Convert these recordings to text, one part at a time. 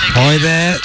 Hi there.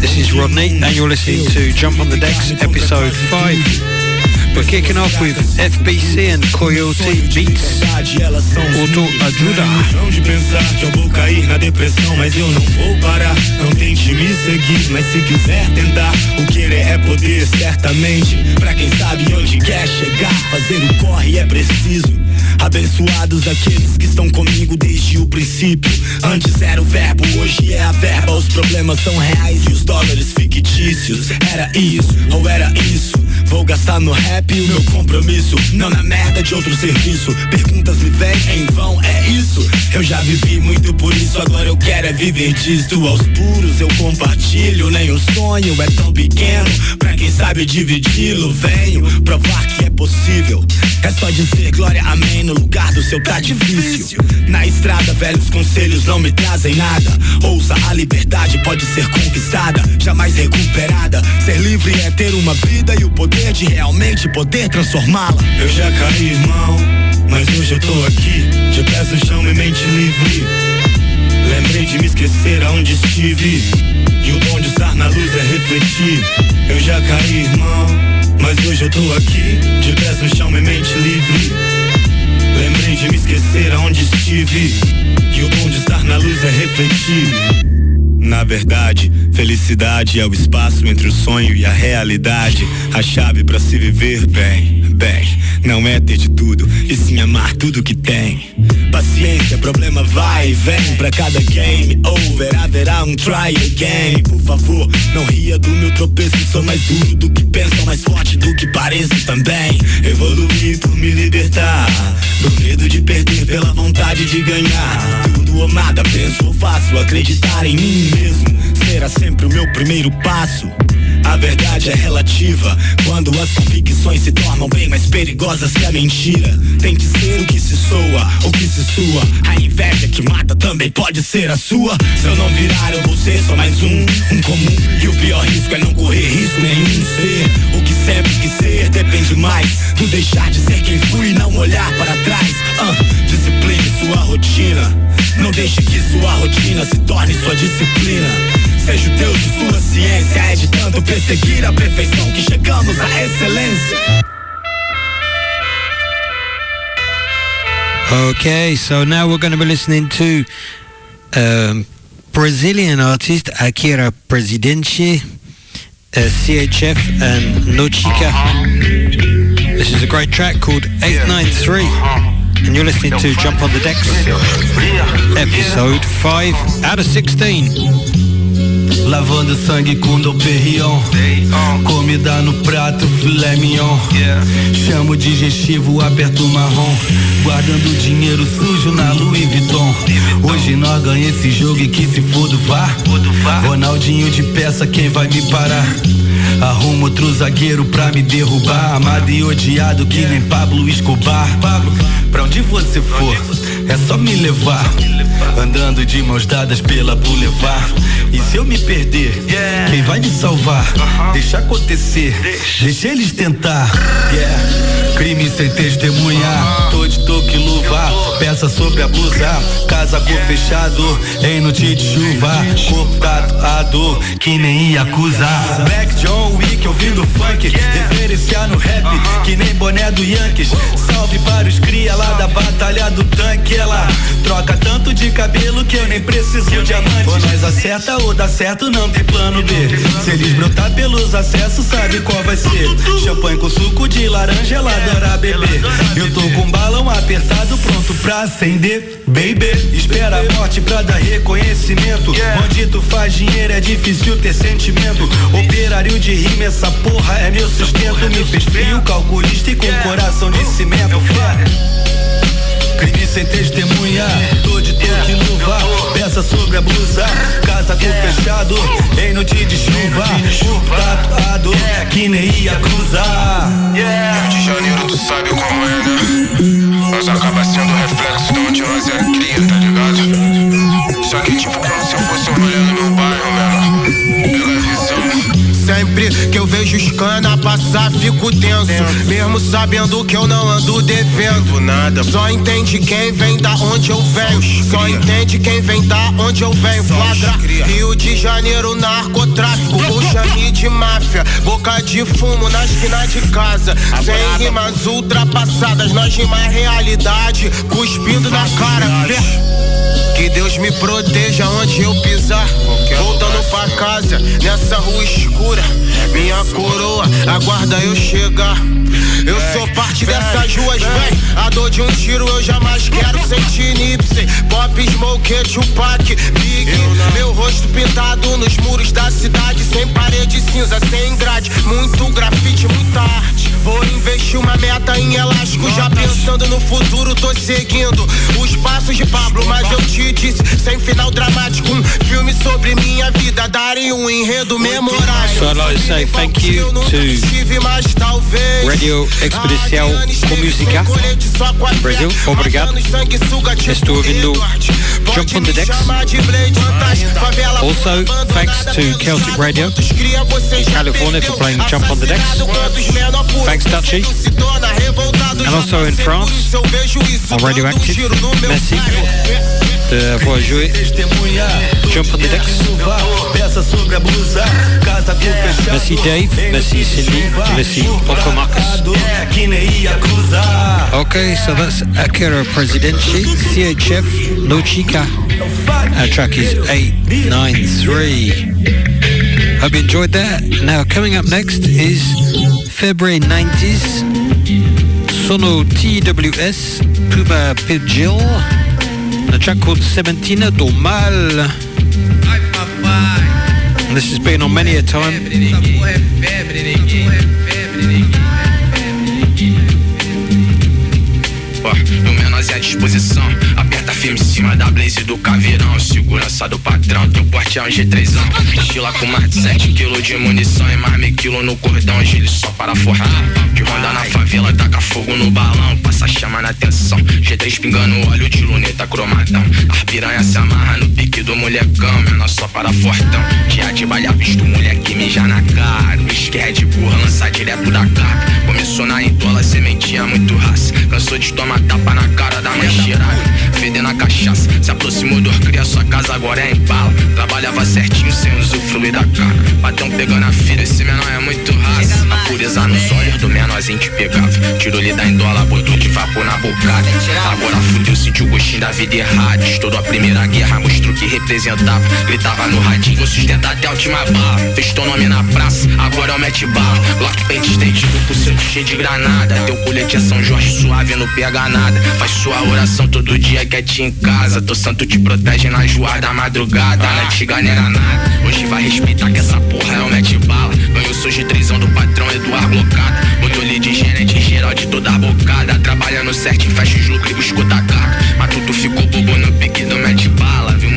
This is Rodney, and you're listening to Jump on the Decks, episode 5. We're kicking off with FBC and Coyote Beats. Auto Ajuda. de pensar que eu vou cair na depressão, mas eu não vou parar. Não tente me seguir, mas se quiser tentar, o querer é poder, certamente. Pra quem sabe onde quer chegar, fazer o corre é preciso. Abençoados aqueles que estão comigo desde o princípio. Antes era o verbo, hoje é a verba. Os problemas são reais e os dólares fictícios. Era isso ou era isso? Vou gastar no rap o meu compromisso, não na merda de outro serviço. Perguntas me vêm em vão, é isso. Eu já vivi muito por isso, agora eu quero é viver disso. Aos puros eu compartilho, nem o sonho é tão pequeno. Pra quem sabe dividi-lo, venho provar que é possível. É só dizer glória, amém no lugar do seu tá difícil. Na estrada, velhos conselhos não me trazem nada. Ouça, a liberdade pode ser conquistada, jamais recuperada. Ser livre é ter uma vida e o poder de realmente poder transformá-la. Eu já caí, irmão, mas hoje eu tô aqui, de pés no chão e mente livre. Lembrei de me esquecer aonde estive. E o bom de estar na luz é refletir. Eu já caí, irmão, mas hoje eu tô aqui, de pés no chão e mente livre. Lembrei de me esquecer aonde estive. E o bom de estar na luz é refletir. Na verdade, felicidade é o espaço entre o sonho e a realidade. A chave para se viver bem, bem, não é ter de tudo, e sim amar tudo que tem. Paciência, problema vai e vem pra cada game over. Haverá um try again. Por favor, não ria do meu tropeço. Sou mais duro do que penso, mais forte do que pareço também. Evoluir por me libertar do medo de perder pela vontade de ganhar. Tudo ou nada, penso ou faço. Acreditar em mim mesmo será sempre o meu primeiro passo. A verdade é relativa quando as convicções se tornam bem mais perigosas que a mentira. Tem que ser o que se soa, o que se sua. A inveja que mata também pode ser a sua. Se eu não virar, eu vou ser só mais um, um comum. E o pior risco é não correr risco nenhum. Ser o que sempre quis ser depende mais do deixar de ser quem fui e não olhar para trás. Ah, discipline sua rotina. Não deixe que sua rotina se torne sua disciplina. Seja o Deus de sua ciência, é de tanto a perfeição que chegamos à excelência. Okay, so now we're going to be listening to um, Brazilian artist Akira Presidente, uh, CHF, and Nochika. This is a great track called 893, and you're listening to Jump on the Decks, episode 5 out of 16. Lavando sangue com Doperion Comida no prato, filé mignon. Chamo digestivo, aperto marrom. Guardando dinheiro sujo na Louis Vuitton. Hoje nós ganha esse jogo e que se foda vá Ronaldinho de peça, quem vai me parar? Arrumo outro zagueiro pra me derrubar. Amado e odiado que nem Pablo Escobar. Pra onde você for, é só me levar. Andando de mãos dadas pela boulevard. E se eu me perder, quem vai me salvar? Deixa acontecer, deixa. Eles tentar. Yeah. Crime sem testemunhar, tô de toque luva. Peça sobre a blusa, casa cor fechado. Em noite de chuva, corpo tatuado Que nem ia acusar Black John Wick ouvindo funk. Referenciar no rap, que nem boné do Yankees. Salve para os cria lá da batalha do tanque Ela troca tanto de cabelo que eu nem preciso de diamante Ou nós acerta ou dá certo, não tem plano B. Se eles brotar pelos acessos, sabe qual vai ser? Champanhe com suco de laranja, ela adora beber. Eu tô com um balão apertado, pronto pra acender. Baby, espera a morte pra dar reconhecimento. Onde tu faz dinheiro é difícil ter sentimento. Operário de rima, essa porra é meu sustento. Me fez frio, calculista e com coração de cimento. Fé. Crime sem testemunha, tô de toque luva Peça sobre a blusa, casa com fechado. Em noite de chuva, corpo tatuado Que nem ia cruzar. Rio de Janeiro, tu sabe como é, né? Nós acaba sendo reflexo de onde nós é cria, tá ligado? Só que tipo, como se eu fosse um rolê no meu bairro, visão Sempre que eu vejo os cana passar, fico tenso. Mesmo sabendo que eu não ando devendo nada. Só entende quem vem da onde eu venho. Só entende quem vem da onde eu venho. Flagra Rio de Janeiro, narcotráfico. Puxa de máfia, boca de fumo na esquina de casa. Sem rimas ultrapassadas, nós rima realidade. Cuspindo na cara. Que Deus me proteja onde eu pisar. Voltando pra casa, nessa rua escura. Minha coroa, aguarda eu chegar. Eu sou parte dessas ruas, véi. A dor de um tiro eu jamais quero sentir Nipsey. Pop, Smoke, Tupac, Big. Meu rosto pintado nos muros da cidade. Sem parede cinza, sem grade. Muito grafite, muita arte. Vou investir uma meta em elástico. Já pensando no futuro, tô seguindo os passos de Pablo. Mas eu te disse, sem final dramático. Um filme sobre minha vida. Daria um enredo memorável. So I'd like to say thank you to Radio Expedição com Música Brasil. Obrigado. Estou ouvindo Jump on the Decks. Also, thanks to Celtic Radio in California for playing Jump on the Decks. And also in France, on Radioactive. Merci d'avoir joué Jump on the Decks. Merci Dave, merci Cindy, merci Poco Marcus. Okay, so that's Akira Presidente, CHF, No Chica. Our track is 893. Hope you enjoyed that. Now, coming up next is February 90s, Sono TWS, Puma Pidgil, a track called Seventina do Mal. And this has been on many a time. No menos é a disposição. Aperta firme cima da blaze do caveirão. Segurança do patrão, teu porte é um G3. Estila com mais de 7 kg de munição e mais meio quilo no cordão. Gile só para fortão. De ronda na favela, taca fogo no balão. Passa chama na atenção. G3 pingando óleo de luneta cromadão. As piranha se amarra no pique do molecão. Menor só para fortão. Dia de balha, visto moleque mijar na cara. O esquerdo burra, lança direto da cara. Começou na entola, sementinha muito raça. Cansou de tomar tapa na cara da mãe cheirada. Fedendo a se aproximou do cria, sua casa agora é em bala. Trabalhava certinho sem usufruir da cara. Batão pegando a filha, esse menor é muito raça. A pureza nos olhos do menorzinho te pegava. Tirou-lhe da endola, botou de vapor na bocada. Agora fudeu, sentiu o gostinho da vida errada. Estourou a primeira guerra, mostrou que representava. Gritava no radinho, vou sustentar até a última bala. Fez teu nome na praça, agora é o mete bala. Glock pente estendido, por centro cheio de granada. Teu colete é São Jorge suave, não pega nada. Faz sua oração todo dia quietinho em casa. Teu santo te protege na joar da madrugada. Não era nada. Hoje vai respeitar que essa porra é o mete bala. Ganhou seu G3 do patrão Eduardo Blocada. Botou-lhe de gerente geral de toda a bocada. Trabalhando certinho, fecha os lucros e escuta a cara. Mas tu, tu ficou bobo no pique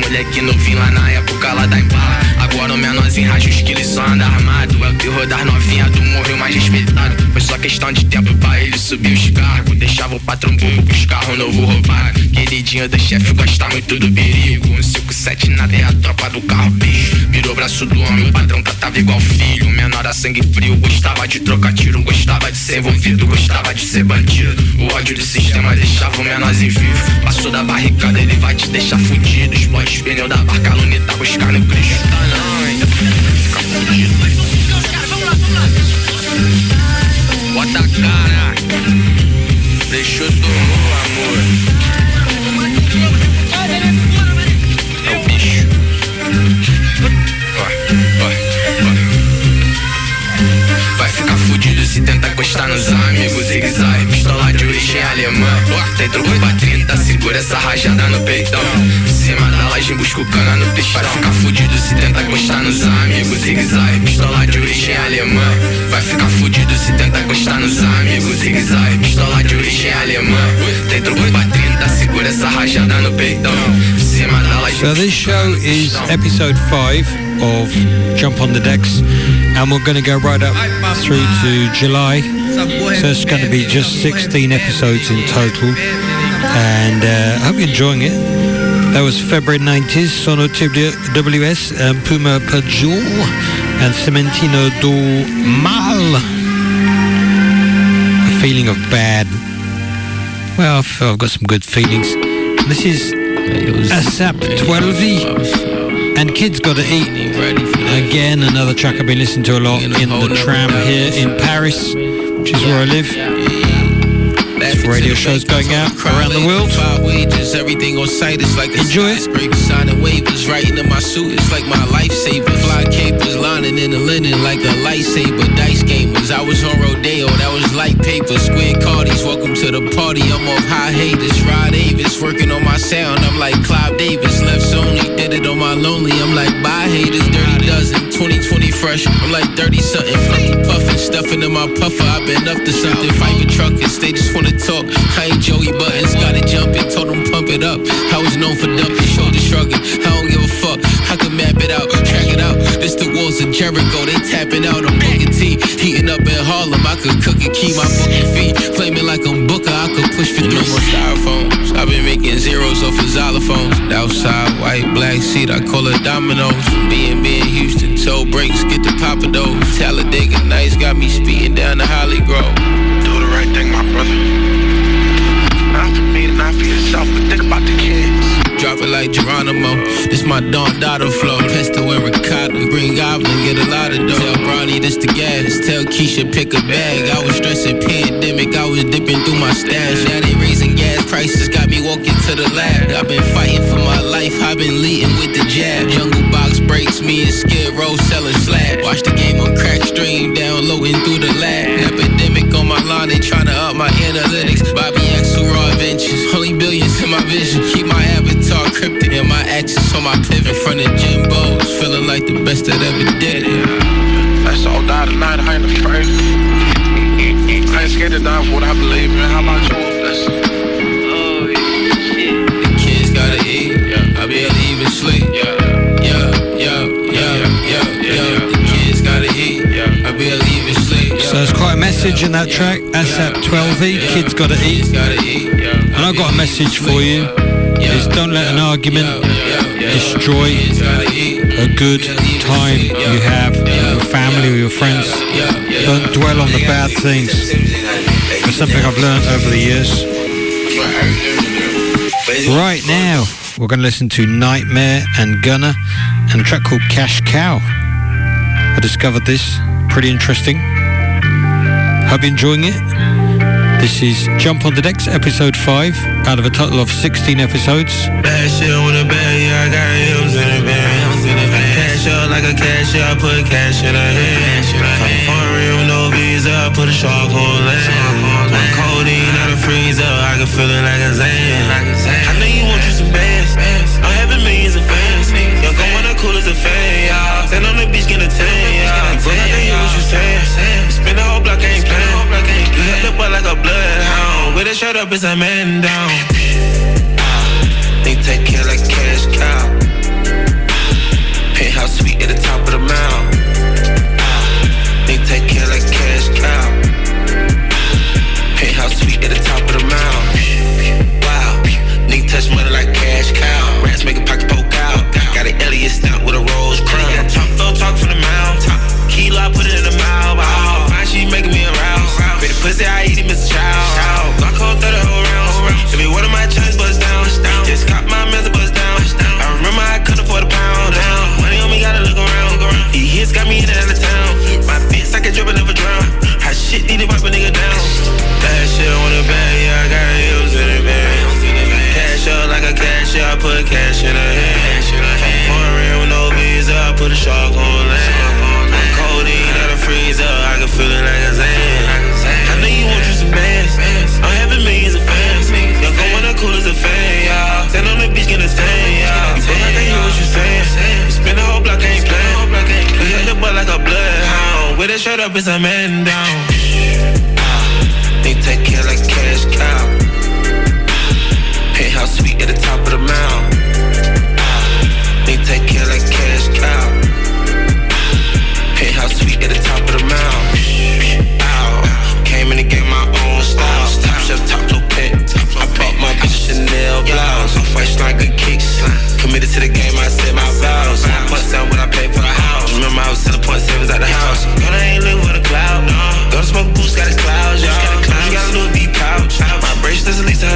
moleque novinho lá na época lá da embala. Agora o menorzinho racha os quilos só anda armado. É o terror das novinhas do morreu mais respeitado. Foi só questão de tempo pra ele subir os cargos. Deixava o patrão bobo pros carros novo roubado. Queridinho do chefe gosta muito do perigo. Um 57 nada é a tropa do carro bicho. Virou braço do homem, o patrão tratava igual filho. Menor a sangue frio, gostava de trocar tiro, gostava de ser envolvido, gostava de ser bandido. O ódio do sistema deixava o menorzinho vivo. Passou da barricada, ele vai te deixar fudido. Explode os pneus da barca, luneta buscando Cristo. Tá não, ainda. Bota a cara, deixou do amor. É o bicho. Vai ficar fudido se tentar encostar nos amigos. Zigue-zague, pistola alemã. Tem truco pra 30, segura essa rajada no peitão. Em cima da laje, busca o cana no pistão. Vai ficar fudido se encostar nos amigos. Zigue-zague, pistola de origem alemã. Vai ficar fudido se encostar nos amigos. Zigue-zague, pistola de origem alemã. Tem truco pra 30, segura essa rajada no peitão. Em cima da laje, So this show is episode 5 of Jump on the Decks and we're going to go right up through to July. So it's going to be just 16 episodes in total and uh, I hope you're enjoying it. That was February 90s, Sono WS and Puma Pajul, and Cementino do Mal. A feeling of bad. Well, I've, I've got some good feelings. This is ASAP 12 and Kids Gotta Eat. Again, another track I've been listening to a lot in the tram here in Paris, which is where I live. There's radio shows going out around the world. Everything on site is like Enjoy it. Signing waivers, writing in my suit, it's like my lifesaver. Fly capers, lining in the linen like a lightsaber. Dice gamers, I was on Rodeo, that was light paper. Square Cardis, welcome to the party. I'm off high haters. Rod Davis, working on my sound. I'm like Clive Davis, left Sony, did it on my lonely. I'm like bye haters, dirty dozen. 2020 fresh, I'm like 30 something. Purple puffin', stuffing in my puffer. I've been up to something. Fight with truckers, they just wanna talk. I ain't Joey Buttons, gotta it jumping, told them pump it up. I was known for dumping, shoulder shrugging. I don't give a fuck, I can map it out, track it out. This the walls of Jericho, they tapping out. I'm booking T, heating up in Harlem. I could cook and keep my booking feet. Flaming like I'm Booker, I could push for no more styrofoams. I've been making zeros off of xylophones. Outside, white, black seat, I call it dominoes. B&B in Houston, toe breaks, get the pop of those. Talladega Nights got me speeding down the Holly Grove. Do the right thing, my brother. Not for me, not for yourself, but think about the kids. Drop it like Geronimo. This my Don Dotto flow. Pesto and ricotta. Green Goblin, get a lot of dough. Tell Bronny this the gas. Tell Keisha pick a bag. I was stressing pandemic. I was dipping through my stash. Now they raising gas prices. Got me walking to the lab. I've been fighting for my life. I've been leading with the jab. Jungle box breaks. Me and Skid Row selling slab. Watch the game on crack stream. Downloading through the lab. Epidemic on my line. They tryna up my analytics. Bobby Axelrod Adventures. Only billions in my vision. Keep my avatar cryptic. And my access on my pivot. Front of Jimbo's. Feeling like the best that ever did it. Let's all die tonight, I ain't afraid. I ain't scared to die for what I believe in. How about you? Listen. The kids gotta eat. I barely even sleep. Yeah, yeah, yeah, yeah, yeah. The kids gotta eat. I barely even sleep. So there's quite a message in that track. ASAP 12 Kids Kids gotta eat. And I've got a message for you. Is don't let an argument destroy a good time you have with your family or your friends. Don't dwell on the bad things. It's something I've learned over the years. Right now, we're going to listen to Nightmare and Gunner and a track called Cash Cow. I discovered this. Pretty interesting. Hope you're enjoying it. This is Jump on the Decks, episode 5, out of a total of 16 episodes. Bad shit on the bed, yeah, I got M's in the bed. I cash out like a cashier, I put cash in her hand. I'm foreign with no visa, I put a shark on land. My codeine out of freezer, I can feel it like a Zan. Shirt up, it's a man down. A shirt up, it's a man down. Ah, they take care like cash cow. Ah, penthouse suite at the top of the mound. Ah, they take care like cash cow. Penthouse suite at the top of the mound. Came in to get my own style. Top shelf, top flow pet. I bought my bitch a Chanel blouse. I'm fresh like good kicks. Committed to the game, I said my vows. Put down when I pay for the house. Remember I was selling point seven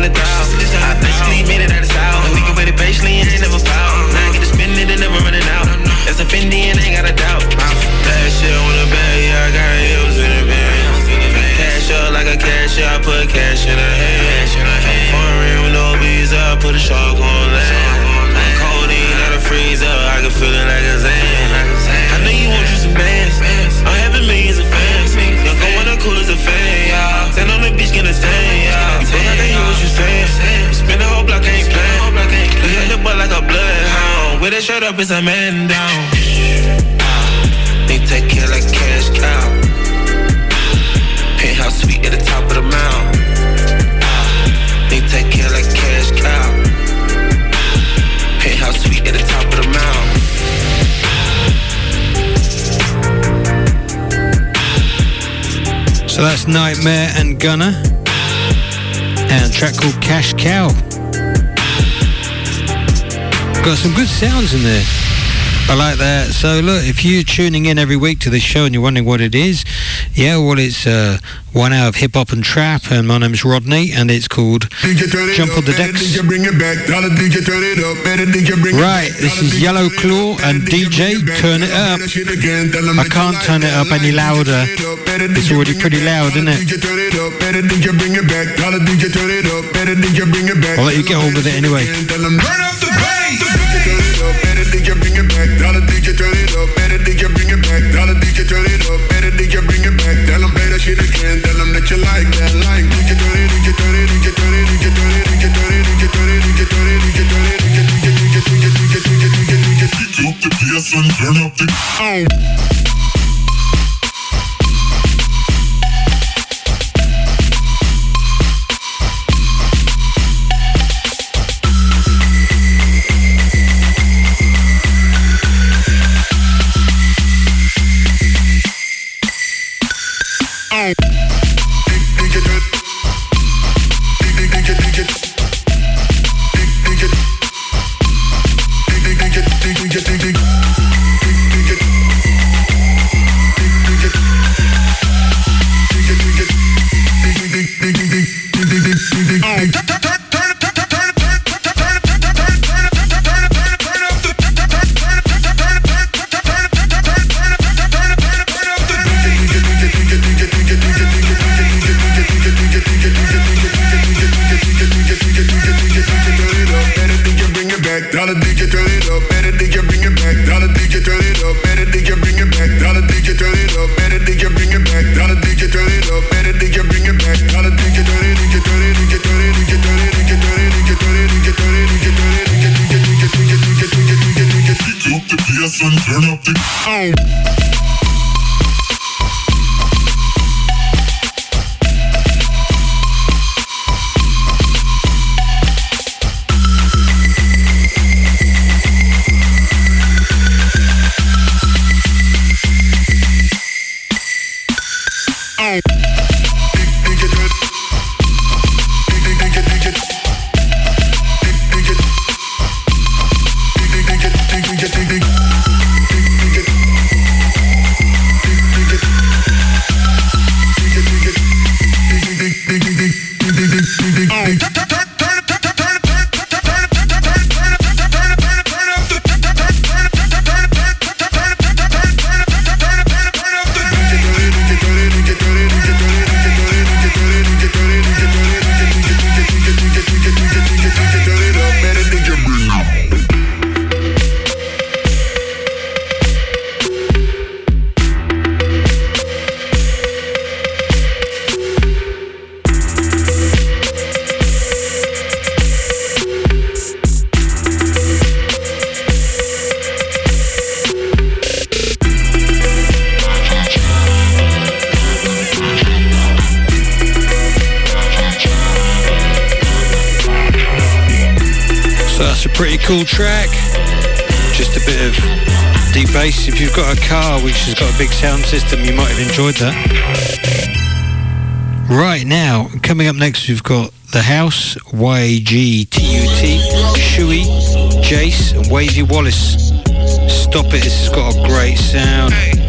hundred thousand. Shut up, it's a man down. Uh, they take care like cash cow. Penthouse suite at the top of the mountain. Uh, they take care like cash cow. Penthouse suite at the top of the mountain. So that's Nightmare and Gunner. And a track called Cash Cow. Got some good sounds in there. I like that. So look, if you're tuning in every week to this show and you're wondering what it is, yeah, well, it's uh, one hour of hip hop and trap, and my name's Rodney, and it's called Jump on the Decks. Right, this is Yellow Claw and DJ. Turn it up. I can't turn it up any louder. It's already pretty loud, isn't it? I'll let you get on with it anyway. own. Hey. Has got a big sound system, you might have enjoyed that. Right now, coming up next, we've got The House, YGTUT, Shui, Jace, and Wavy Wallace. Stop it, this has got a great sound.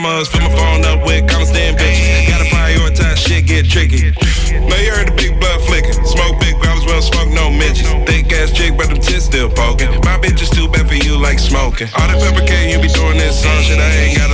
commas, flip my phone up with commas, then bitches. Gotta prioritize, shit get tricky. Now you heard the big blood flicking. Smoke big grabs, well, smoke no midgets. Thick ass chick, but them tits still poking. My bitch is too bad for you, like smoking. All that pepper K, you be doing this song shit, I ain't got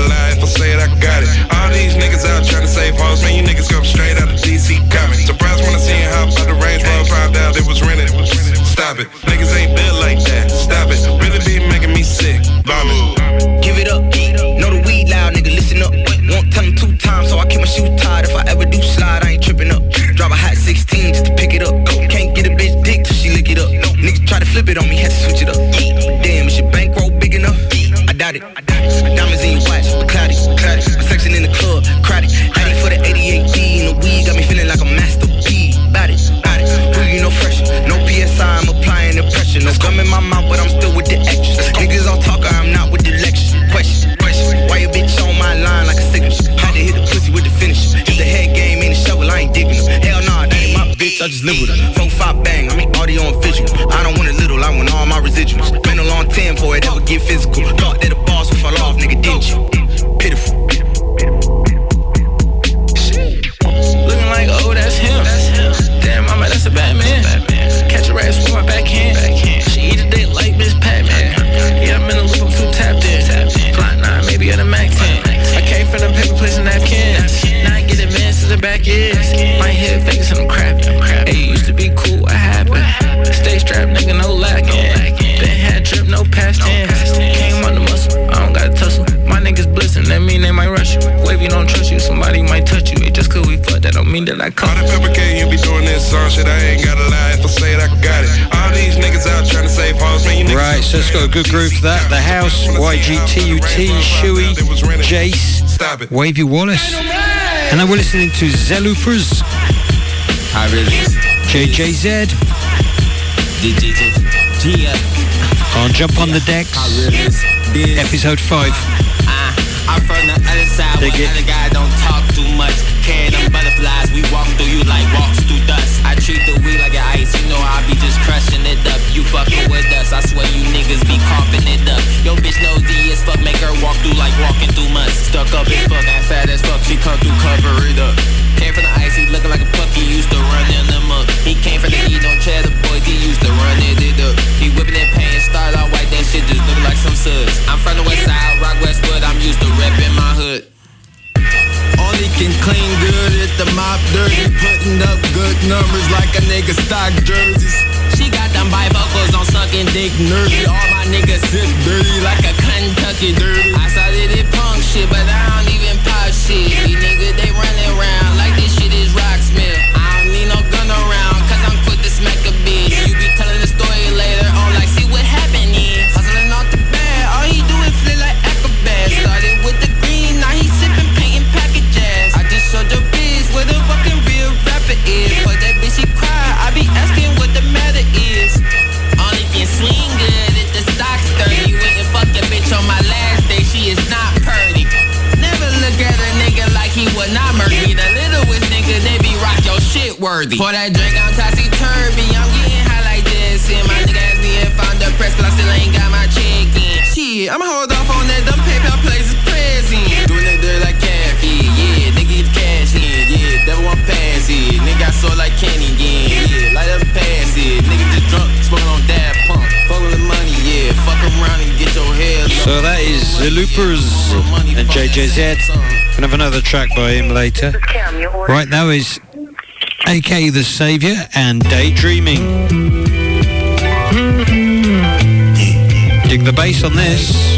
got a good groove for that. The House, YGTUT, Shuey, Jace, Wavy Wallace. And then we're listening to Zelufers. Hi, really. JJZ. On Jump on the Decks. Episode 5. I'm from the other side Dig where other guy don't talk too much. Carry them butterflies, we walk through you like walks through dust. I treat the weed like an ice, you know I be just crushing it up. You fucking with us, I swear you niggas be coughing it up. Yo bitch nosy as fuck, make her walk through like walking through mud. Stuck up as fuck, and fat as fuck, she come through cover it up. Came from the ice, he looking like a puppy, used to run in them up. He came from the E, don't cheddar boys, he used to run it, it up. He whipping that pain, start out white, that shit just look like some suds. I'm from the west side, rock Westwood, I'm used to repping my hood. Only can clean good if the mop dirty. Putting up good numbers like a nigga stock jerseys. She got them bifocals on sucking dick nerdy. All my niggas sip dirty like a Kentucky dirty. I started it punk shit, but I don't even pop shit. Worthy. Pour that drink, I'm tossy turvy. I'm getting high like this. And my nigga asked me if I'm depressed, but I still ain't got my check in. Shit, I'ma hold off on that. Them PayPal places present. Doing it dirty like caffeine. Yeah, nigga get cash in. Yeah, devil want pass it. Nigga, I saw like candy again. Yeah, light up pass it. Nigga just drunk, smoking on dad pump. Fuck with the money, yeah. Fuck around and get your hair So that is The Loopers and JJZ. Gonna have another track by him later. Right now is AK The Saviour and Daydreaming. Dig the bass on this.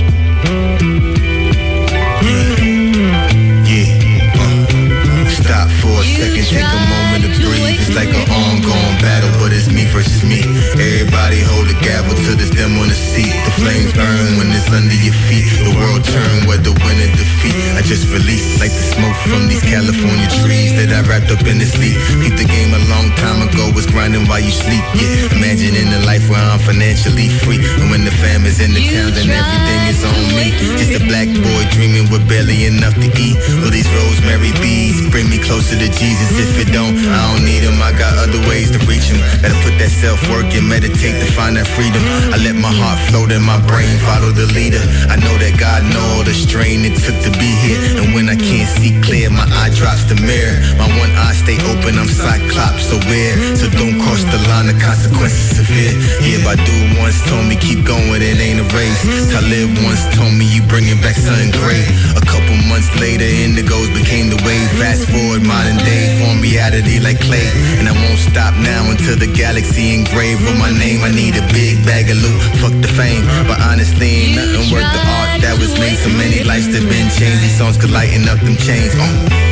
Stop for a second, take a moment to breathe. It's like an ongoing battle, but it's me versus me. Everybody hold a gavel till there's them on the seat. The flames burn when it's under your feet. The world turn, whether win or defeat. I just release like the smoke from these California trees that I wrapped up in this leaf. Beat the game a long time ago, was grinding while you sleep. Yeah, imagining a life where I'm financially free. And when the fam is in the town, then everything is on me. Just a black boy dreaming with barely enough to eat. All these rosemary beads bring me closer to Jesus. If it don't, I don't need them. I got other ways to reach him. Gotta put that myself, work and meditate to find that freedom. I let my heart float and my brain follow the leader. I know that God know all the strain it took to be here. And when I can't see clear, my eye drops the mirror. My one eye stay open, I'm cyclops aware. So don't cross the line, the consequences severe. Yeah, Badu once told me keep going, it ain't a race. Talib once told me you bringing back something great. A couple months later, indigos became the wave. Fast forward, modern day, form reality like clay. And I won't stop now until the galaxy engraved with my name. I need a big bag of loot, fuck the fame. But honestly, ain't nothing worth the art that was made. So many lives that been changed. These songs could lighten up them chains. Oh.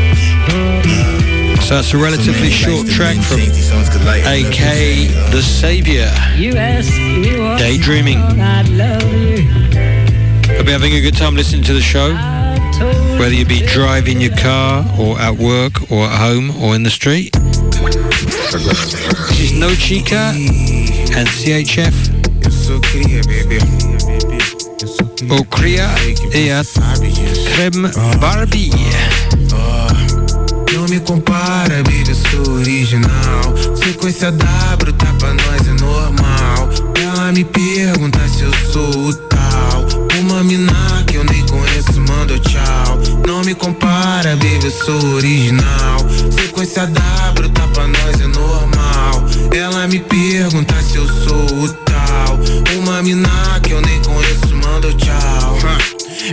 So it's a relatively short track from AK The Savior. Daydreaming. Hope you're having a good time listening to the show. Whether you be driving your car or at work or at home or in the street. No Chica and CHF. Ocria et à Crème Barbie. Não me compara, baby, eu sou original. Sequência W, tá pra nós é normal. Ela me pergunta se eu sou o tal. Uma mina que eu nem conheço, manda tchau. Não me compara, baby, eu sou original. Sequência W, tá pra nós é normal. Ela me pergunta se eu sou o tal. Uma mina que eu nem conheço, manda tchau.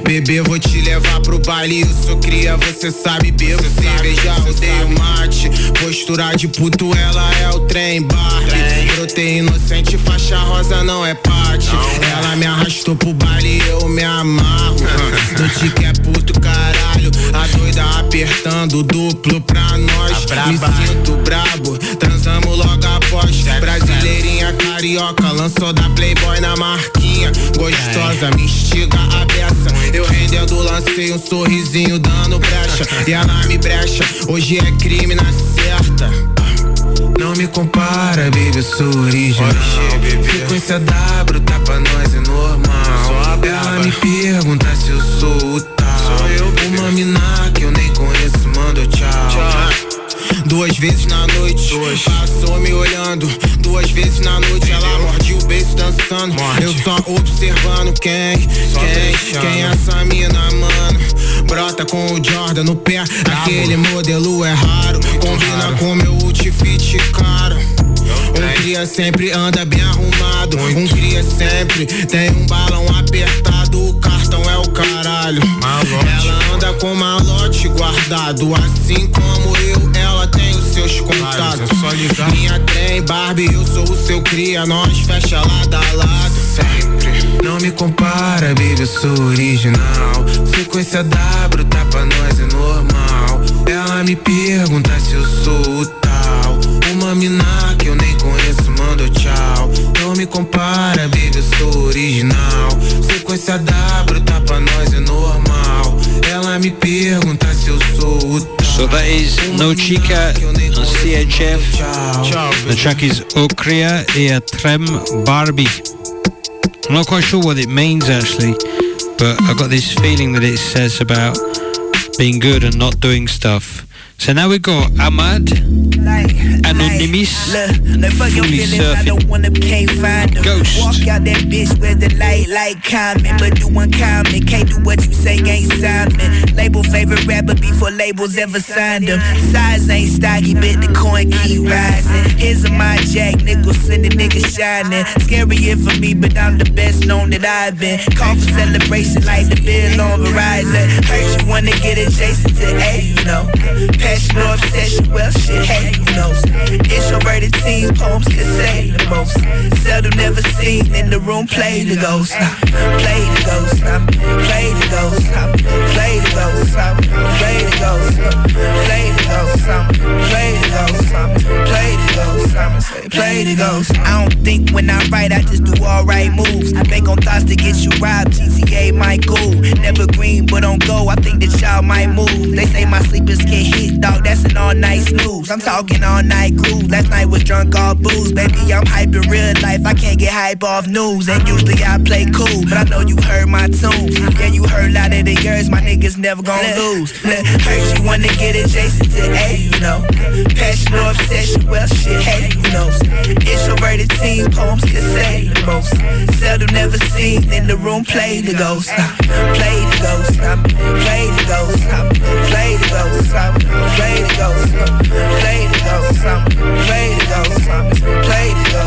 Bebê, vou te levar pro baile, eu sou cria, você sabe, bebo cerveja, odeio mate. Postura de puto, ela é o trem Barbie. Brotei inocente, faixa rosa não é parte. Ela me arrastou pro baile, eu me amarro. No tique é puto, A doida apertando duplo pra nós. Me sinto brabo, transamos logo após. Brasileirinha carioca, lançou da Playboy na marquinha. Gostosa, me instiga a beça. Eu rendendo, lancei um sorrisinho dando brecha. E ela me brecha, hoje é crime na certa. Não me compara, baby, eu sou original. Frequência W, tá pra nós é normal. Ela me pergunta se eu sou o tal. Uma mina que eu nem conheço, manda tchau. Duas vezes na noite, passou me olhando. Duas vezes na noite, ela morde o beijo dançando. Eu só observando quem, quem, quem é essa mina, mano. Brota com o Jordan no pé, aquele modelo é raro. Combina com meu outfit caro. Cria sempre anda bem arrumado. Um cria sempre tem um balão apertado. O cartão é o caralho. Ela anda com malote guardado. Assim como eu, ela tem os seus contatos. Minha trem, Barbie, eu sou o seu cria. Nós fecha lado a lado. Sempre. Não me compara, baby, eu sou original. Sequência W, tá pra nós é normal. Ela me pergunta se eu sou o tal. Uma mina que eu nem me compara, baby, eu sou original. Sequência W, tá pra nós é normal. Ela me pergunta se eu sou o tal. So that is No Chica and CHF. The track is Okria et Trem Barbie. I'm not quite sure what it means actually, but I've got this feeling that it says about being good and not doing stuff. So now we've got Ahmad, Anonymous, Surfing, Ghost. Walk out that bitch with the light like common, but do uncommon. Can't do what you say ain't Simon. Label favorite rapper before labels ever signed him. Size ain't stocky, but the coin keep rising. Here's a my Jack Nicholson, the nigga shining. Scary for me, but I'm the best known that I've been. Call for celebration like the bill on Verizon. Heard you wanna get adjacent to A, you know. Passion or obsession, well shit, hey, who knows? Introverted teens, poems can say the most. Seldom never seen in the room, play the ghost. Play the ghost, play the ghost, play the ghost, play the ghost, play the ghost, play the ghost, play the ghost, play the ghost. I don't think when I write, I just do all right moves. Make on thoughts to get you robbed, GTA might go. They say my sleepers get hit, dog. That's an all night snooze. I'm talking all night groove. Last night was drunk all booze. Baby, I'm hype in real life. I can't get hype off news. And usually I play cool, but I know you heard my tune. Yeah, you heard a lot of the girls. My niggas never gonna lose. Heard you wanna get adjacent to A, you know. Passion or obsession, well shit, hey, you know. Introverted team poems can say the most. Seldom never seen in the room, play the ghost. Play the ghost. Play the ghost play to go play to go play to go play to go play to go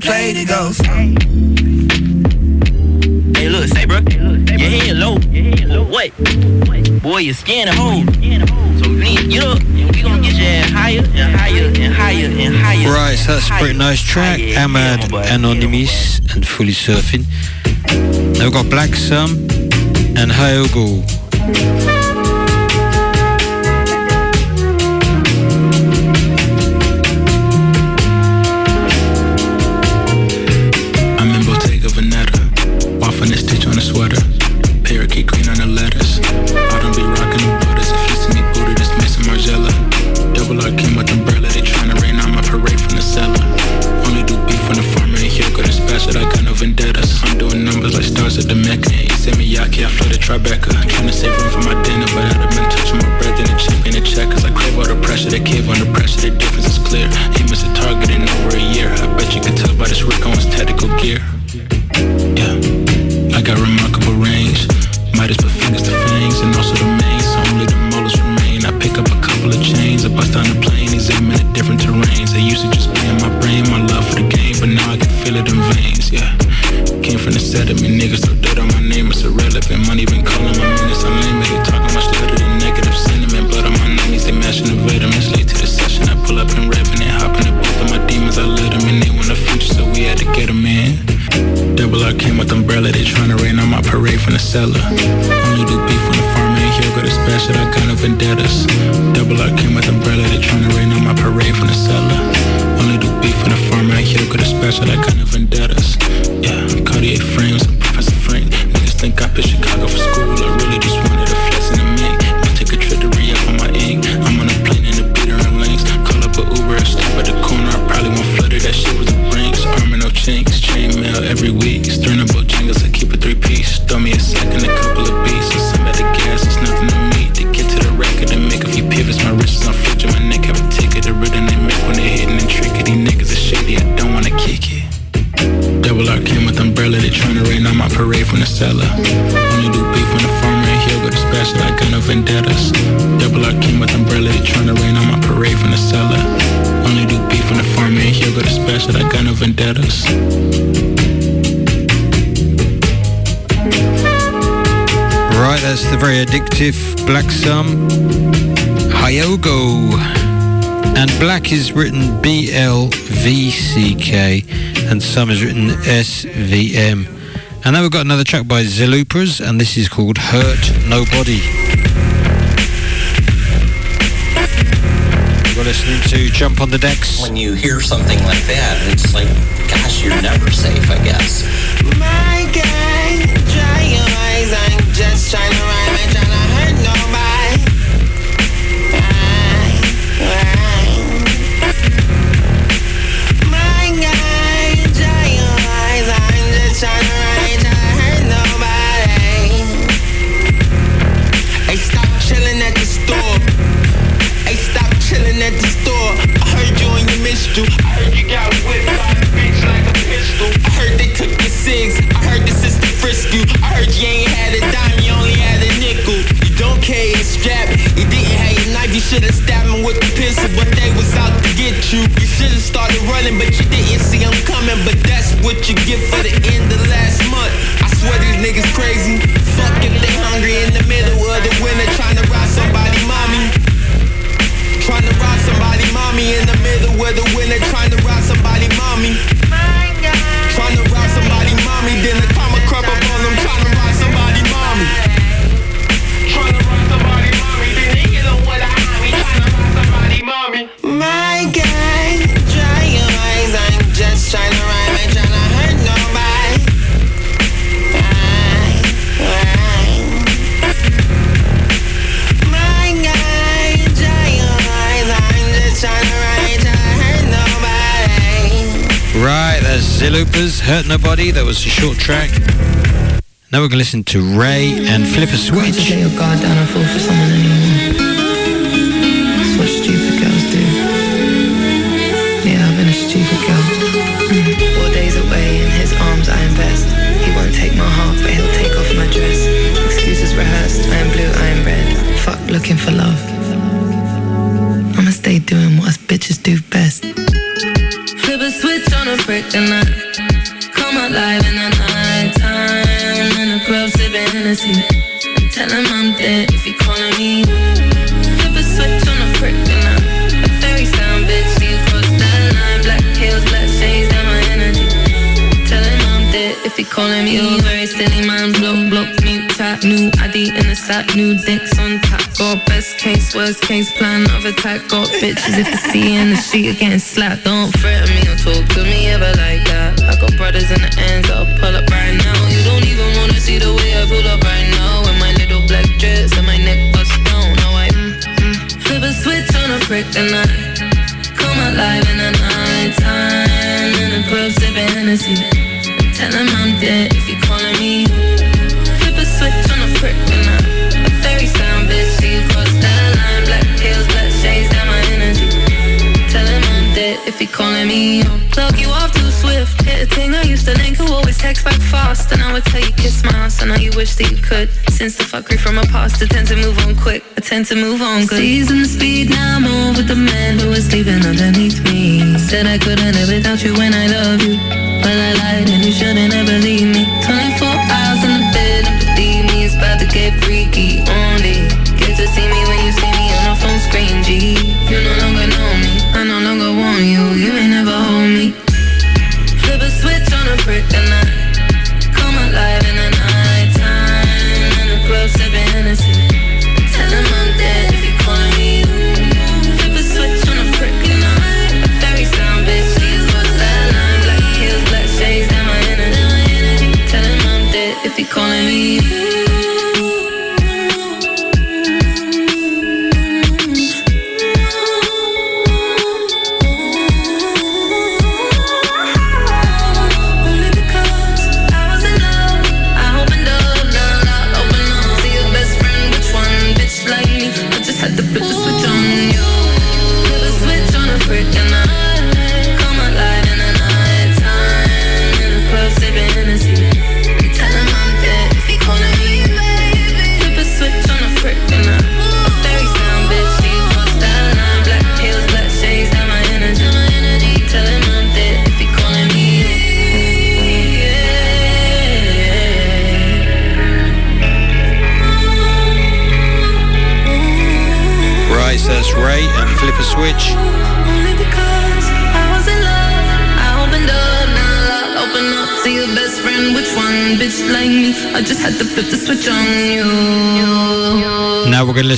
play to go. Hey look, say bro, your head low, what? Boy, your skin a hole. So please get up and we gonna get your ass higher and higher and higher and higher. Right, so that's a pretty nice track. Ahmad, Anonymous, and Fully Surfing. Now we've got Black Sum and Hyogo. Thank you. brains. They used to just be in my brain, my love for the game, but now I can feel it in veins, yeah. Came from the sediment, niggas so dead on my name, it's irrelevant. Money been calling my minutes unlimited. Talking much louder than negative sentiment. Blood on my knees, they mashing the vitamins. Late to the session, I pull up and revving it. hopping in the booth of my demons, I let them in. They want the future, so we had to get them in. Double R came with umbrella, they tryna rain on my parade from the cellar. Only do beef on the farm, ain't here, go to special. I got no vendettas. Double R came with umbrella, they tryna rain on a raid from the cellar. Only do beef for the farmer, I Could've special, that kind of vendettas. Yeah, Cartier friend. Collective, Black Sum, Hyogo. And Black is written B-L-V-C-K and Sum is written S-V-M. And now we've got another track by Zilupras and this is called Hurt Nobody. We're listening to Jump on the Decks. When you hear something like that, it's like, gosh, you're never safe, I guess. we're gonna listen to Ray and Flip a Switch. A goddamn fool for someone anymore. That's what stupid girls do. Yeah, I've been a stupid girl. Mm. Four days away in his arms I invest. He won't take my heart, but he'll take off my dress. Excuses rehearsed, I am blue, I am red. Fuck looking for love. I'ma stay doing what us bitches do best. Flip a switch on a break the night. Sack, new dicks on top. Got best case, worst case plan of attack. Got bitches if you see in the street are getting slapped. Don't threaten me or talk to me ever like that. I got brothers in the ends that'll pull up right now. You don't even wanna see the way I pull up right now. With my little black dress and my neck bust down. Now I mm, mm, flip a switch on a and I come alive in the night time in the club sipping Hennessy. Tell him I'm dead he calling. Plug you off too swift. Hit a thing I used to link who always text back fast. And I would tell you kiss my ass, and now you wish that you could. Since the fuckery from my past, I tend to move on quick. I tend to move on good. Season the speed, now I'm over the man who was sleeping underneath me. Said I couldn't live without you when I love you. Well, I lied, and you shouldn't ever leave me. 24 hours in the bed, and believe me, it's about to get freaky. Only get to see me when you see me on a phone screen, G. if he calling me.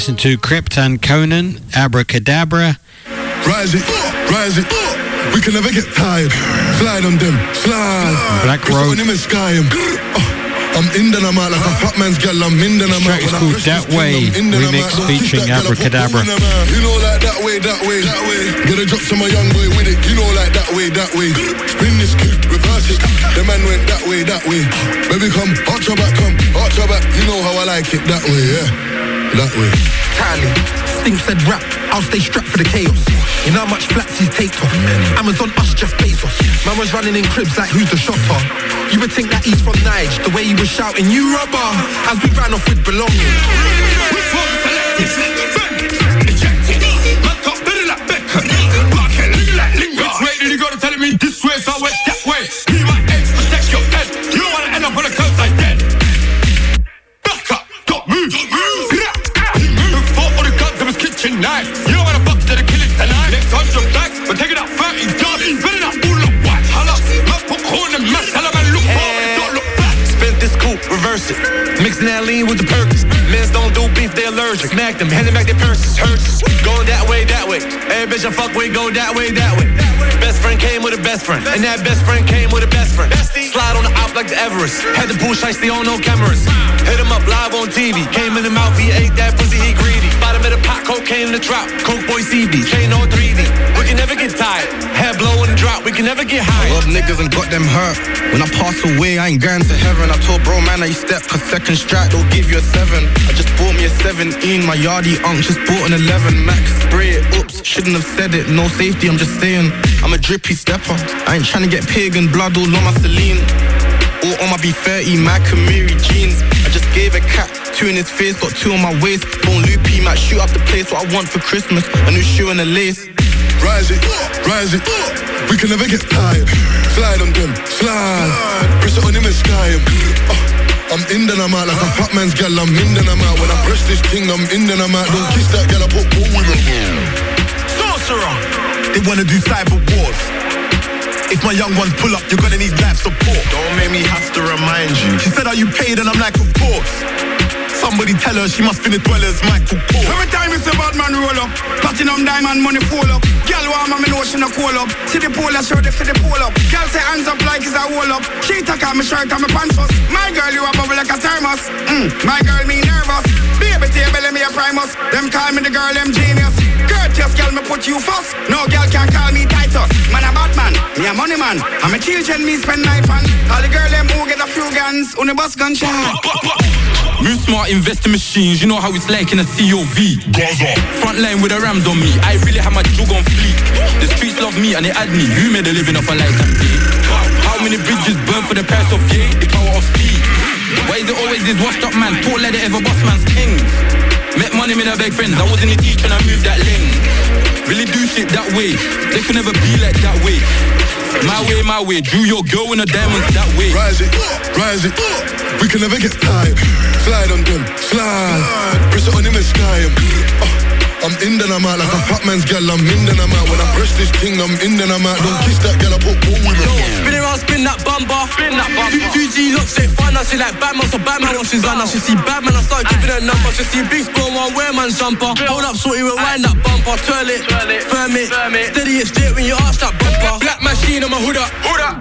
Listen to Krypton Conan, Abracadabra. Rise it, rise it. We can never get tired. Slide on them, slide. Black Road. on him and sky him. Oh, I'm in then I'm out like a fat man's girl. I'm in then I'm out. called That Way, I'm in then I'm remix featuring push that girl, I put Abracadabra. boom in her mouth. You know like that way, that way, that way. Get a drop to my young boy with it. You know like that way, that way. Spin this kid, reverse it. The man went that way, that way. Baby come, arch your back, come, arch your back. You know how I like it that way, yeah. That way. Kylie, Sting said rap, I'll stay strapped for the chaos. You know how much flats he's take off. Amazon us Jeff Bezos. Man was running in cribs like who's the shopper? You would think that he's from Nige, the way he was shouting, you rubber, as we ran off with. Which one selected? Had the bull shiesty on no cameras. Hit him up live on TV. Came in the mouth, he ate that pussy, he greedy. Bottom of the pot, cocaine in the drop. Coke boy CB, chain on 3D. We can never get tired. Head blow in the drop, we can never get high. Rob niggas and got them hurt. When I pass away, I ain't going to heaven. I told bro, man, I step, cause second strike, they'll give you a seven. I just bought me a 17, my yardie unk just bought an 11. Max spray it, oops, shouldn't have said it. No safety, I'm just saying. I'm a drippy stepper. I ain't trying to get pig and blood all on my Celine. All on my B30, my Camry jeans. I just gave a cat two in his face, got two on my waist. Phone loopy, might shoot up the place. What I want for Christmas, a new shoe and a lace. Rise it, rise it. We can never get tired. Slide on them, slide. Press it on him and sky him. Uh, I'm in then I'm out like a fat man's gal. I'm in then I'm out. When I press this thing, I'm in then I'm out. Don't kiss that gal. I put ball with her. Sorcerer. They wanna do cyber wars. If my young ones pull up, you're gonna need life support. Don't make me have to remind you. She said, Are you paid? And I'm like, Of course. Somebody tell her she must be the dwellers, Michael Kors. Every time it's a bad man roll up, platinum diamond money fall up. Girl warm me know she no cool up. See the pole, I show the for the pull up. Girl say hands up like it's a wall up. She take out me shirt and me pants first. My girl you a bubble like a thermos. Mm, my girl me nervous. Baby table me a primus. Them call me the girl them genius. Courteous girl me put you first. No girl can call me Titus. Man a Batman, me a money man. And my children me spend night on. All the girl them who get a few guns, on the bus gunshot. Move smart, invest in machines. You know how it's like in a COV. Gaza. Front line with the rams on me. I really have my jug on fleek. The streets love me and they add me. Who made a living off a light and pay? How many bridges burn for the price of yay? The power of speed. Why is it always this washed up man? Tall leather ever boss man's kings. Met money with a big friends. I was in the teach when I moved that lane. Really do shit that way. They can never be like that way. My way, my way. Drew your girl in the diamonds that way. Rise it, rise it. We can never get tired. Slide on them, slide. Press it on him and sky him. Uh, I'm in then I'm out like a fat man's gal. I'm in then I'm out. When I press this thing, I'm in then I'm out. Don't kiss that gal. I put ball with her. Spin spin that bumper. Spin that bumper. 2G looks straight fun. I see like Batman, so Batman watches on. I should see Batman. I start giving her number. Should see big spawn one wear man's jumper. Hold up, shorty, rewind that bumper. Twirl it, firm it, steady it straight when you arch that bumper. Black machine on my hood up.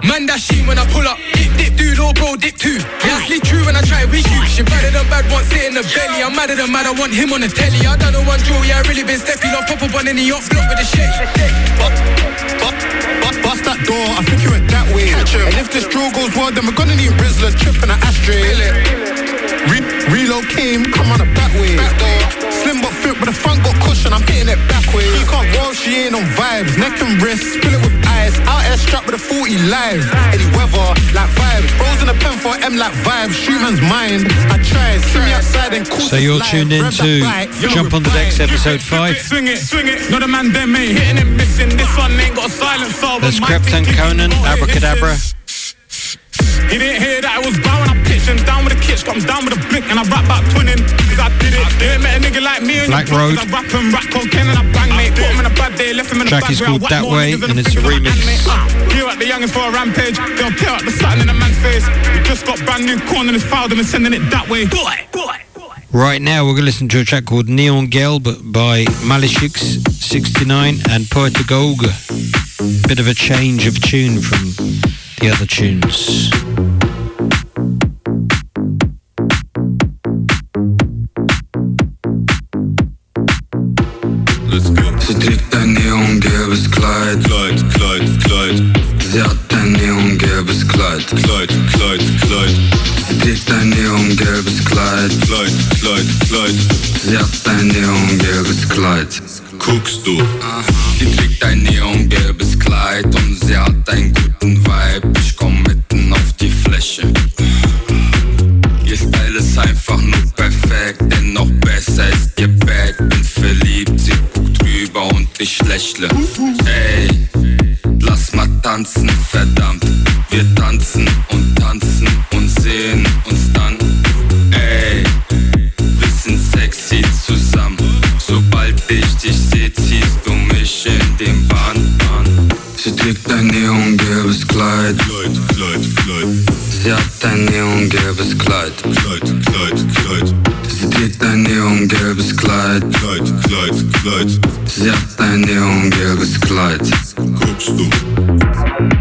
Man that sheen when I pull up. Dip, dip, do low bro, dip. Yeah, sleep true when I try with you. She better than bad, want sit in the belly. I'm madder than mad, I want him on the telly. I done the one draw, yeah, I really been stepping off. Pop up on any yacht, block with the shit. Bust that door, I think you went that way. And if this draw goes well, then we're gonna need Rizla, chip and an ashtray. Re- reload came, come on a back way. Slim but fit, but the front got cushion, I'm hitting it backwards. She can't roll, she ain't on vibes. Neck and wrist, spill it with ice. Out air strapped with a 40 live. Any weather, like vibes. Rose in a pen for M like vibes. Shoot man's mind. I tried, see me outside and cool. So you're tuned in to Jump on the Decks episode 5. Swing it, swing it. No, the man them ain't hitting and missing. This one ain't got a silent soul. That's Krypton Conan, Abracadabra. He didn't hear that I was bowing, I down with a kitch, got him down with a blick and I rap back twinning, cause I did it. They ain't met a nigga like me and Black you Road. I rap and rap cocaine and I bang, mate. Put him in a bad day, left him in a Track bad is way. Called That Way, and it's a remix. hand, mate. Ah, You at the youngin' for a rampage, they'll peer out the satin in a man's face. We just got brand new corn and it's filed them and sending it that way. Boy, boy. Right now, we're going to listen to a track called Neon Girl but by Malishix 69 and Poeta Golga. Bit of a change of tune from the other tunes. Neongelbes Kleid. Kleid, Kleid, Kleid. Sie hat ein neongelbes Kleid. Kleid, Kleid, Kleid. Sie trägt ein neongelbes Kleid. Kleid, Kleid, Kleid. Sie hat ein neongelbes Kleid. Guckst du? Sie trägt ein neongelbes Kleid und sie hat einen guten Vibe. Ich komm mitten auf die Fläche. Ich lächle. Ey, lass mal tanzen, verdammt. Wir tanzen und tanzen und sehen uns dann. Ey, wir sind sexy zusammen. Sobald ich dich seh, ziehst du mich in den Bann an. Sie trägt ein neongelbes Kleid. Kleid, Kleid, Kleid. Sie hat ein neongelbes Kleid. Kleid, Kleid, Kleid. Trägt ein neongelbes Kleid. Kleid, Kleid, Kleid. Sie hat ein neongelbes Kleid. Guckst du?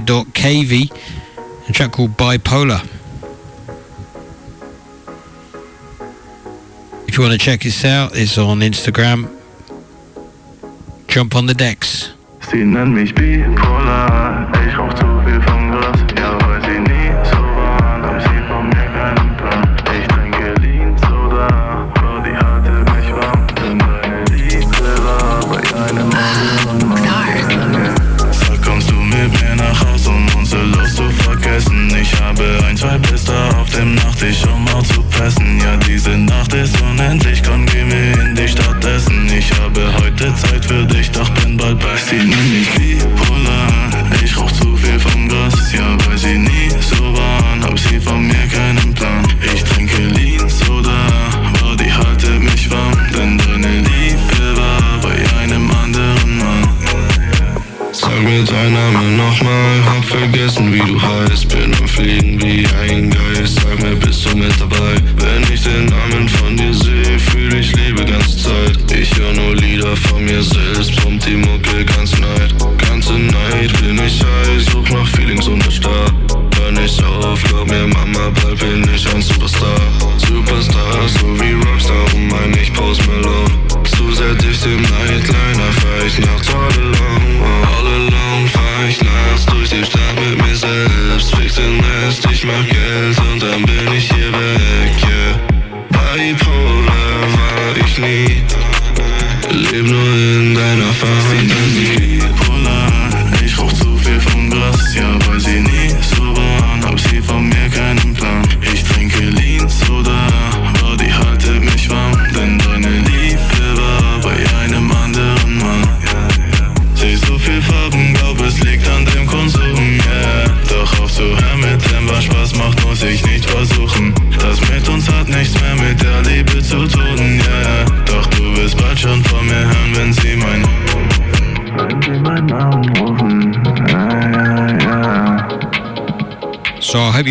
Y.KV. A track called Bipolar. If you want to check this out, it's on Instagram. Jump on the decks. Sie nennen mich bipolar, Lieder von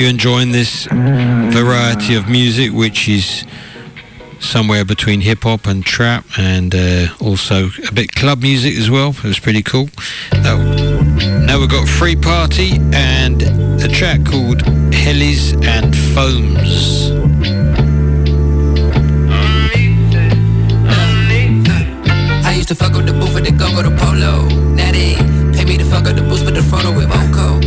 you're enjoying this variety of music, which is somewhere between hip hop and trap, and uh, also a bit club music as well. It was pretty cool. Now, now we've got Free Party and a track called Hellies and Foams. I used to fuck up the booth at the go go to polo. Now they pay me to fuck up the booth with the photo with Moco.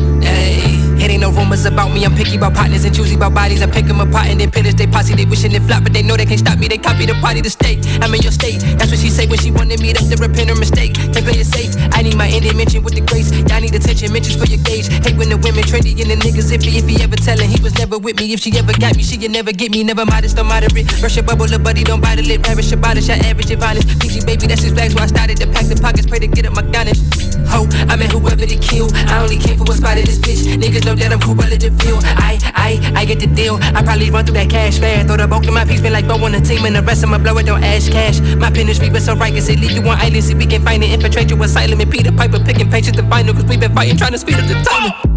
Rumors about me. I'm picky about partners and choosy about bodies. I pick 'em apart and then pillage they posse. They wishing it flop, but they know they can't stop me. They copy the party to state. I'm in your state. That's what she say when she wanted me to repent her mistake. Can't play it safe. I need my ending mention with the grace. Y'all need attention, mentions for your gauge. Hate when the women trendy and the niggas iffy. If he ever tellin' he was never with me. If she ever got me, she can never get me. Never modest or moderate. Rush a bubble, the buddy don't bite the lip. Perish about it, shot average honest. PG baby, that's his flags where I started to pack the pockets. Pray to get up my garnish. Ho, I met whoever they kill. I only came for one spot of this bitch. Niggas know that I'm cool, relative feel. I, I, I get the deal. I probably run through that cash fast. Throw the bulk of my piece, feel like Bo on the team, and the rest of my blow it don't ash cash. My pen is reaping so right, cause it leave you on island. See, we can find it, infiltrate you with silent and Peter Piper picking patience to final, cause we been fighting, trying to speed up the timing.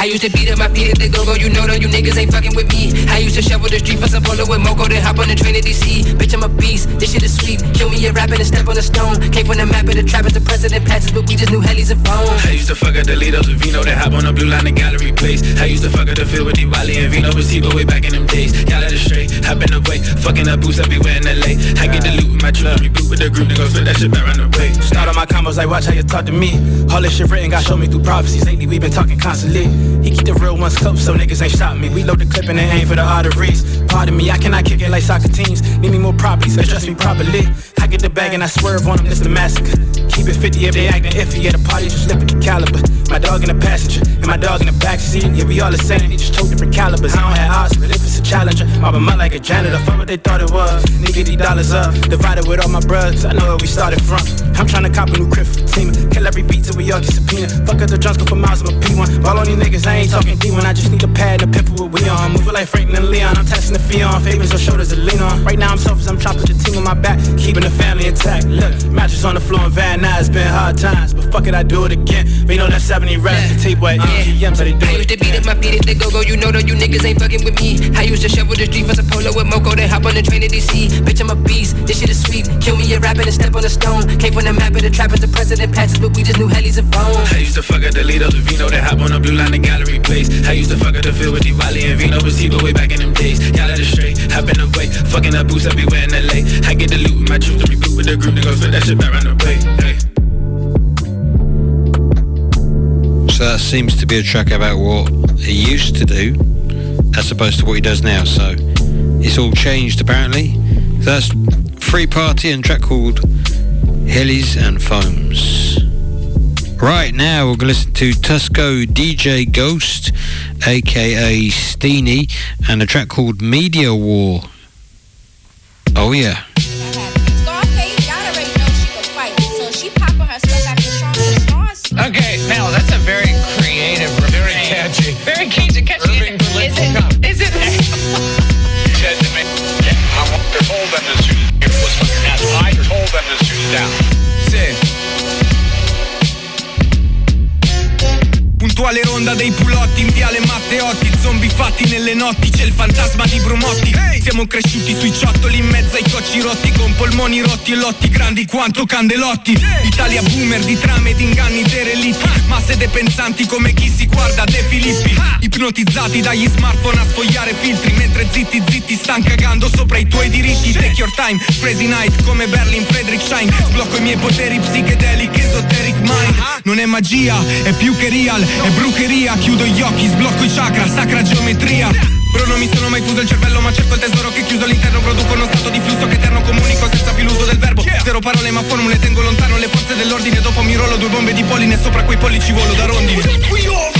I used to beat up my feet at the go-go, you know that you niggas ain't fucking with me. I used to shovel the street for some polo with Moco, then hop on the train to DC. Bitch, I'm a beast, this shit is sweet. Kill me a rapping and step on a stone. Came from the map of the trap as the president passes, but we just knew helis and phones. I used to fuck at the Lidos with Vino, then hop on the blue line and gallery place. I used to fuck at the field with Diwali and Vino, but see, but way back in them days. Y'all let it straight, hop in the way, fucking up boots everywhere in LA. I get the loot with my jewelry, boot with the group, then go split that shit back around the way. Start on my combos like watch how you talk to me. All this shit written got show me through prophecies. Lately we been talking constantly. He keep the real ones close so niggas ain't stop me. We load the clip and aim for the arteries. Pardon me, I cannot kick it like soccer teams. Need me more properties, address me properly. Get the bag and I swerve on them, it's the massacre. Keep it 50 if they acting iffy. At the party, just slip at the caliber. My dog in the passenger, and my dog in the backseat. Yeah, we all the same, they just told different calibers. I don't have odds, but if it's a challenger, I'll be like a janitor. Fuck what they thought it was. Nigga, these dollars up. Divided with all my brothers, I know where we started from. I'm trying to cop a new crib for team. Kill every beat till we all get subpoena. Fuck up the drums, for miles of a P1. All on these niggas, I ain't talking D1. I just need a pad a pimple with we on. Moving like Franklin and Leon, I'm testing the fee on. Favors on shoulders to lean on. Right now I'm selfish, I'm chopping the team on my back. Keeping the family intact. Look, mattress on the floor in Van Nuys, it's been hard times. But fuck it, I do it again. They know that 70 reps, the tape wet, EGM, uh, so they do I it used to beat up my feet at the go-go, you know that you niggas ain't fucking with me. I used to shovel the street for some polo with Moco, then hop on the train to DC. Bitch, I'm a beast, this shit is sweet. Kill me a rapping and step on a stone. Came from the map of the trap as the president passes, but we just knew helis and phones. I used to fuck at the Lido, the Vino, then hop on the blue line, the gallery place. I used to fuck at the field with Diwali and Vino, but see, but way back in them days. Y'all let it straight, hop in the way, fucking up boots everywhere in LA. I get the loot with boot with the group, that shit back the way. Hey. So that seems to be a track about what he used to do, as opposed to what he does now. So it's all changed apparently. So that's Free Party and track called Helis and Foams. Right now we're going to listen to Tusco DJ Ghost, aka Steenie, and a track called Media War. Oh yeah. Matteotti Zombie fatti nelle notti C'è il fantasma di Brumotti. Siamo cresciuti sui ciottoli in mezzo ai cocci rotti Con polmoni rotti e lotti grandi quanto candelotti. Italia boomer di trame ed inganni derelitti Masse de pensanti come chi si guarda De Filippi. Ipnotizzati dagli smartphone a sfogliare filtri Mentre zitti zitti stan cagando sopra i tuoi diritti. Take your time, crazy night come Berlin Frederick Shine Sblocco i miei poteri psichedelic esoteric mind. Non è magia, è più che real, è brucheria. Chiudo gli occhi, sblocco i chakra, sacra geometria Bro non mi sono mai fuso il cervello ma cerco il tesoro che chiuso all'interno Produco uno stato di flusso che eterno comunico senza più l'uso del verbo. Zero parole ma formule tengo lontano le forze dell'ordine. Dopo mi rollo due bombe di polline sopra quei pollici volo da rondini We all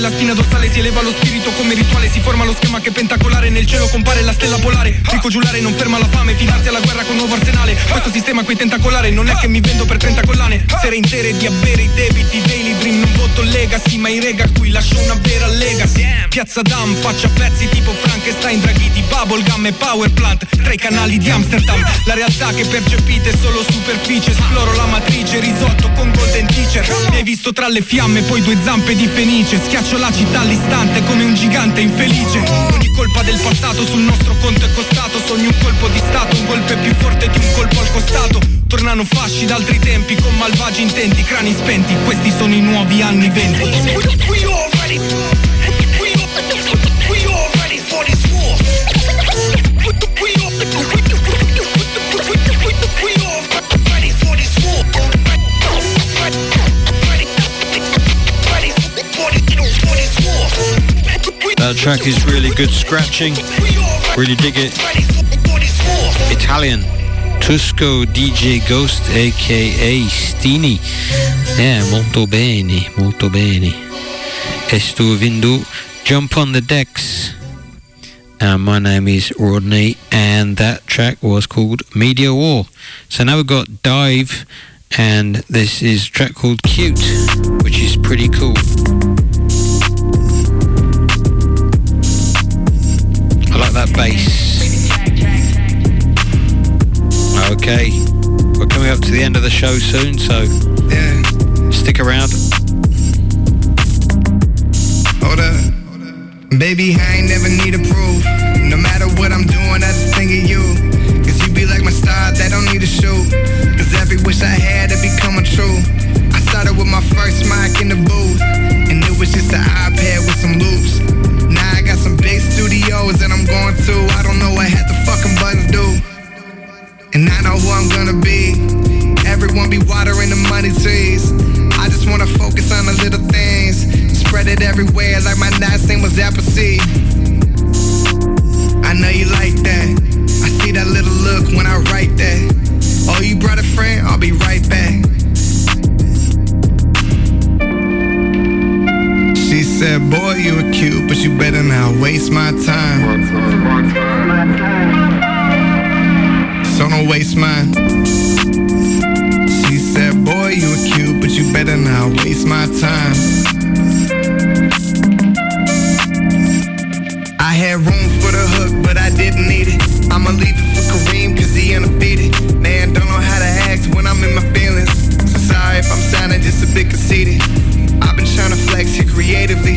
la spina dorsale, si eleva lo spirito come rituale, si forma lo schema che pentacolare, nel cielo compare la stella polare. Ricco giullare non ferma la fame, finanzia la guerra con nuovo arsenale. Questo sistema qui tentacolare non è che mi vendo per 30 collane. Sere intere di avere i debiti, daily dream, non voto legacy, ma i rega qui lascio una vera legacy. Piazza Dam, faccia pezzi tipo Frankenstein, Draghiti, Bubblegum e Power Plant, tra i canali di Amsterdam. La realtà che percepite è solo superficie, esploro la matrice, risotto con golden teacher. Mi hai visto tra le fiamme, poi due zampe di fenice, schiaccio la città all'istante come un gigante infelice. Ogni colpa del passato sul nostro conto è costato, sogni un colpo di stato, un golpe più forte di un colpo al costato. Tornano fasci d'altri tempi con malvagi intenti, crani spenti, questi sono i nuovi anni venti. That track is really good scratching. Really dig it. Italian. Tusco DJ Ghost aka Stini. Yeah, molto bene, molto bene. E sto vendo Jump on the Decks. And my name is Rodney, and that track was called Media War. So now we've got Dive, and this is track called Cute, which is pretty cool. Like that bass. Okay, we're coming up to the end of the show soon, so stick around. Hold up. Baby, I ain't never need a proof. No matter what I'm doing, I just think of you. Cause you be like my star that don't need a shoot. Cause every wish I had it be coming true. I started with my first mic in the booth. And it was just an iPad going to. I don't know what half the fucking buttons do. And I know who I'm gonna be. Everyone be watering the money trees. I just wanna focus on the little things. Spread it everywhere like my last name was Appleseed. I know you like that. I see that little look when I write that. Oh, you brought a friend? I'll be right back. Said, boy, you are cute, but you better not waste my time. So don't waste mine. She said, boy, you are cute, but you better not waste my time. I had room for the hook, but I didn't need it. I'ma leave it for Kareem, cause he undefeated. Man, don't know how to act when I'm in my feelings. So sorry if I'm sounding just a bit conceited. Trying to flex here creatively.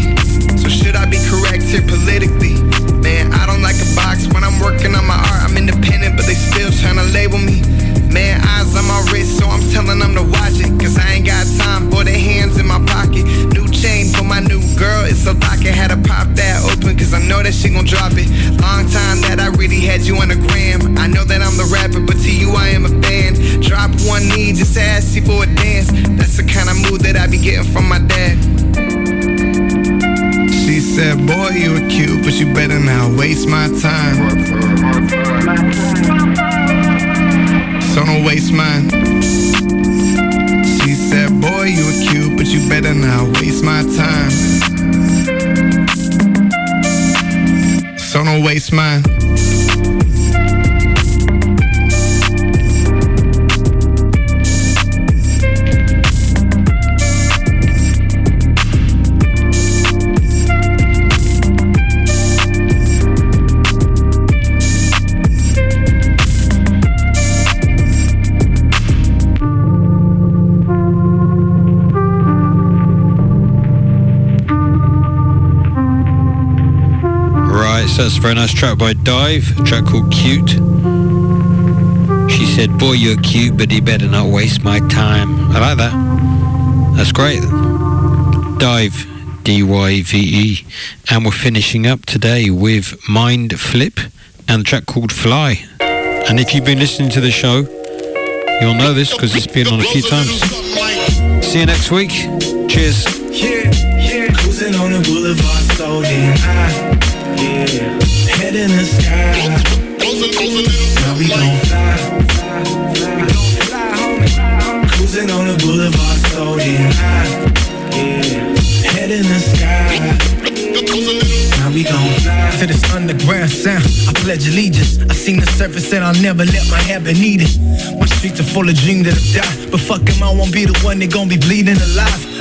So should I be correct here politically? Man, I don't like a box when I'm working on my art. I'm independent, but they still trying to label me. Man, eyes on my wrist, so I'm telling them to watch it. Cause I ain't got time for their hands in my pocket. New chain for my new girl, it's a locket. Had to pop that open, cause I know that she gon' drop it. Long time that I really had you on the gram. I know that I'm the rapper, but to you I am a fan. Drop one knee, just ask you for a dance. That's the kind of mood that I be getting from my dad. She said, boy, you are cute, but you better not waste my time. So don't waste mine. She said, boy, you are cute, but you better not waste my time. So don't waste mine. Very nice track by Dive, a track called Cute. She said, Boy, you're cute, but you better not waste my time. I like that. That's great. Dive, D Y V E. And we're finishing up today with Mind Flip and the track called Fly. And if you've been listening to the show, you'll know this because it's been on a few times. See you next week. Cheers. Yeah, yeah. Cruising on the boulevard, so damn high. Yeah, head in the sky. Now we gon' fly. Fly, homie. Cruising on the boulevard, so high. Yeah, head in the sky. Now we gon' fly. To this underground sound, I pledge allegiance. I seen the surface and I'll never let my habit need it. My streets are full of dreams that have died. But fuck 'em, I won't be the one that gon' be bleeding alive.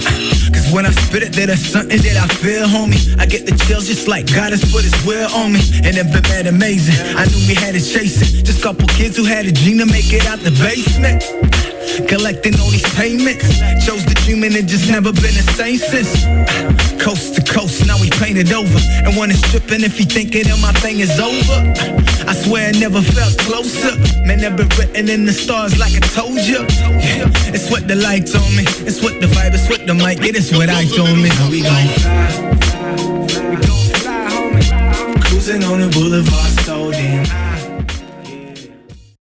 When I spit it, there's something that I feel, homie. I get the chills just like God has put his will on me. And it been mad amazing. I knew we had to chase it. Just couple kids who had a dream to make it out the basement. Collecting all these payments. Chose the dream and it just never been the same since. Coast to coast, now we painted over. And when it's tripping, if you thinking that my thing is over, I swear I never felt closer. Man, that been written in the stars like I told you. Yeah, it's what the lights on me. It's what the vibe, it's what the mic, it is what I told me. We gon' fly. We gon' fly, homie. Cruising on the boulevard,